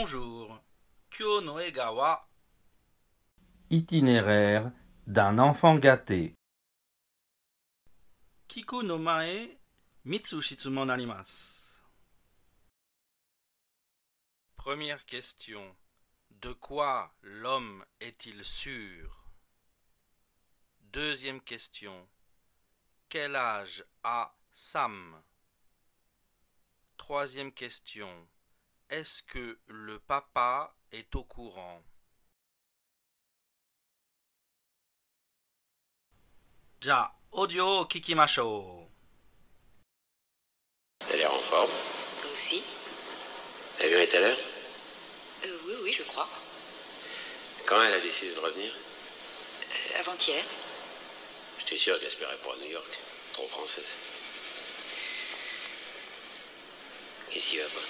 Bonjour. Kyo no ega wa Itinéraire d'un enfant gâté. Kiku no mae mitsu. Première question. De quoi l'homme est-il sûr? Deuxième question. Quel âge a Sam? Troisième question. Est-ce que le papa est au courant? Ja, audio kikimashou. T'as l'air en forme? Aussi? L'avion est à l'heure? Euh, Oui, oui, je crois. Quand elle a décidé de revenir? Euh, Avant-hier. J'étais sûr qu'elle espérait pour New York. Trop française. Qu'est-ce qui va pas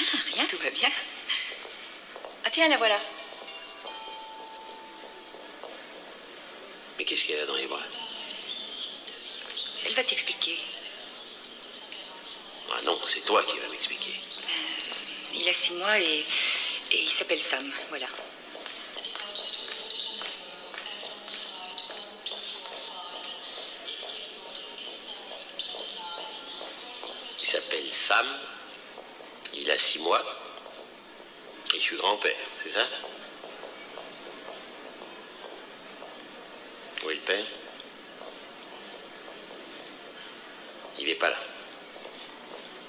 Ah, rien, rien, tout va bien. Ah, tiens, la voilà. Mais qu'est-ce qu'elle a dans les bras? Elle va t'expliquer. Ah non, c'est toi qui vas m'expliquer. Il a six mois et, et il s'appelle Sam, voilà. Il s'appelle Sam. Il a six mois. Et je suis grand-père, c'est ça? Où est le père? Il n'est pas là.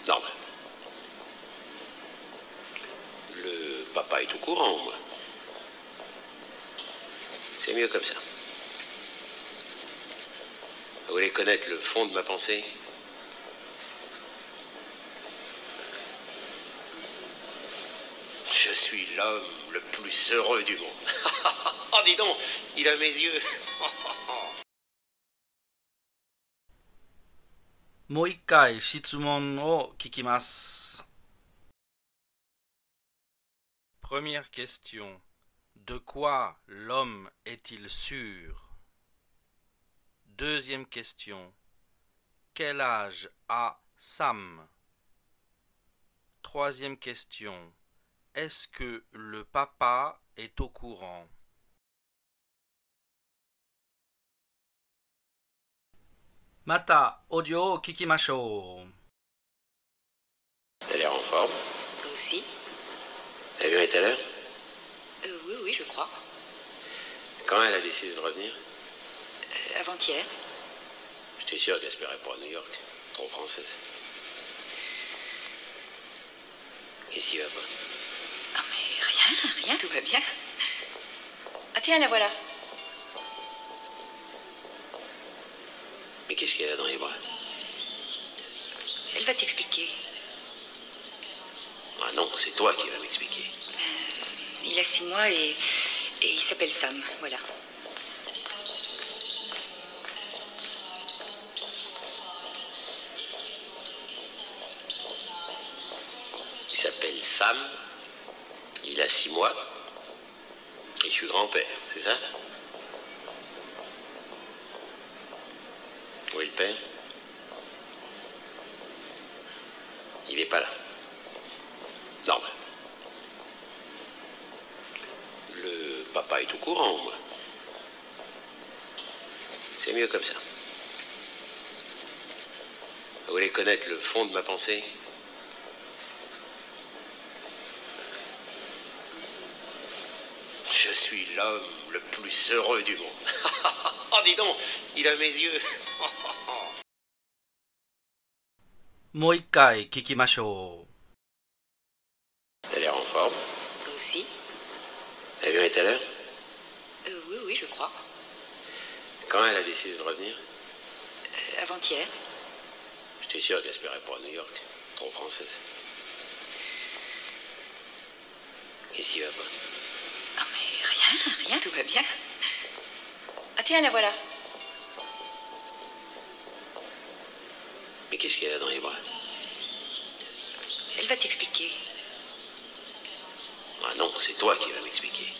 Normal. Le papa est au courant, moi. C'est mieux comme ça. Vous voulez connaître le fond de ma pensée? Je suis l'homme le plus heureux du monde. oh, dis donc, il a mes yeux. もう一回質問を聞きます。Première question. De quoi l'homme est-il sûr Deuxième question. Quel âge a Sam Troisième question. Est-ce que le papa est au courant? Mata audio kikimashou. T'as l'air en forme? Aussi? T'as vu tout à l'heure? Euh, Oui, oui, je crois. Quand elle a décidé de revenir? Euh, avant-hier. J'étais sûr qu'elle espérait pour New York. Trop française. Qu'est-ce qui va pas ah, rien, rien, tout va bien. Ah, tiens, la voilà. Mais qu'est-ce qu'elle a dans les bras? Elle va t'expliquer. Ah non, c'est toi qui vas m'expliquer. Il a six mois et, et il s'appelle Sam, voilà. Il s'appelle Sam. Il a six mois. Et je suis grand-père, c'est ça? Où est le père Il n'est pas là. Normal. Le papa est au courant, moi. C'est mieux comme ça. Vous voulez connaître le fond de ma pensée? Je suis l'homme le plus heureux du monde. oh, dis donc, il a mes yeux. もう一回聞きましょう。 T'as l'air en forme. Toi aussi L'avion est à l'heure Euh, Oui, oui, je crois. Quand elle a décidé de revenir Euh, Avant-hier. J'étais sûr qu'elle espérait pour New York. Trop française. Qu'est-ce qui va pas Ah, Rien, tout va bien. Ah, tiens, la voilà. Mais qu'est-ce qu'elle a dans les bras? Elle va t'expliquer. Ah non, c'est toi qui vas m'expliquer.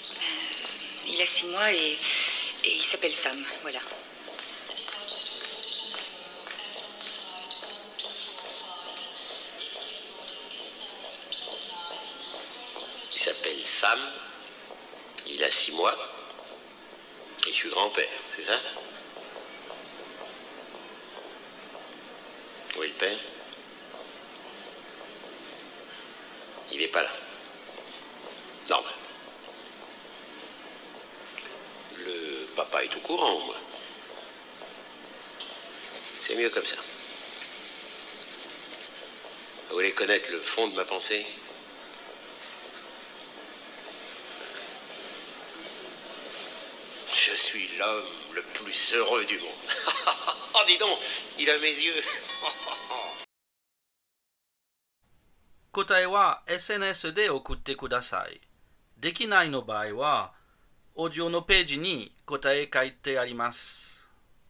Il a six mois et, et il s'appelle Sam, voilà. qui s'appelle Sam. Il a six mois. Et je suis grand-père, c'est ça Où est le père Il n'est pas là. Normal. Le papa est au courant, moi. C'est mieux comme ça. Vous voulez connaître le fond de ma pensée Je suis l'homme le plus heureux du monde. oh, dis donc, il a mes yeux. 答えは SNS で送ってください。できないの場合は、オーディオのページに答え書いてあります。